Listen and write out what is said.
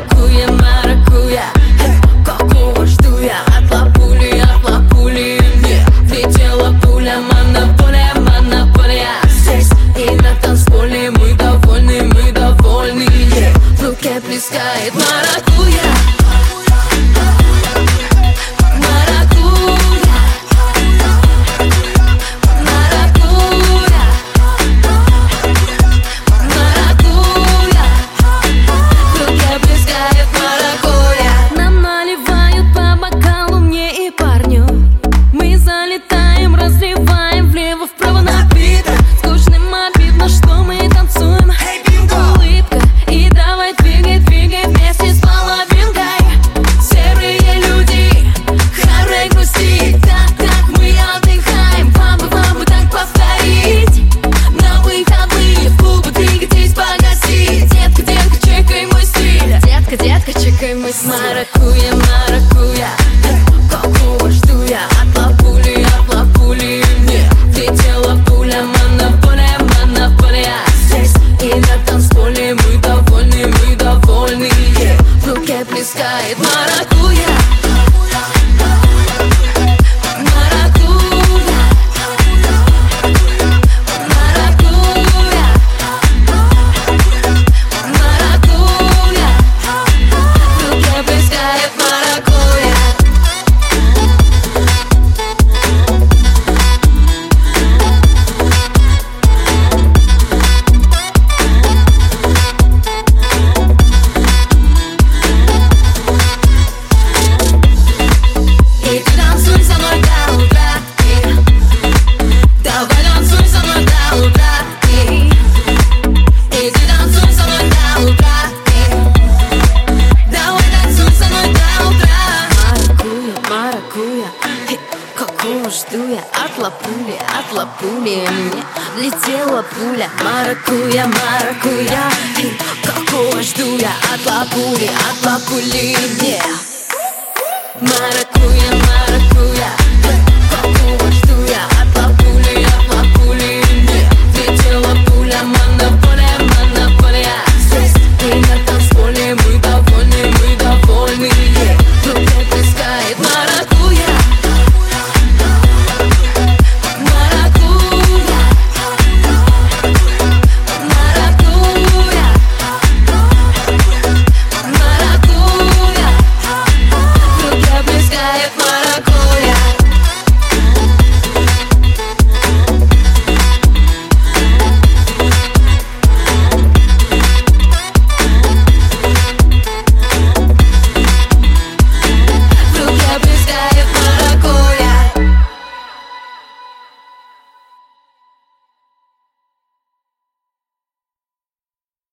to your mind Детка, детка, чекай мы с Маракуя, маракуя Какого жду я от лапули, от лапули Мне. Влетела пуля, монополия, монополия. Здесь и на танцполе мы довольны, мы довольны. В руке плескает маракуя какого жду я от лапули, от лапули Мне летела пуля, маракуя, маракуя И какого жду я от лапули, от лапули yeah. Маракуя,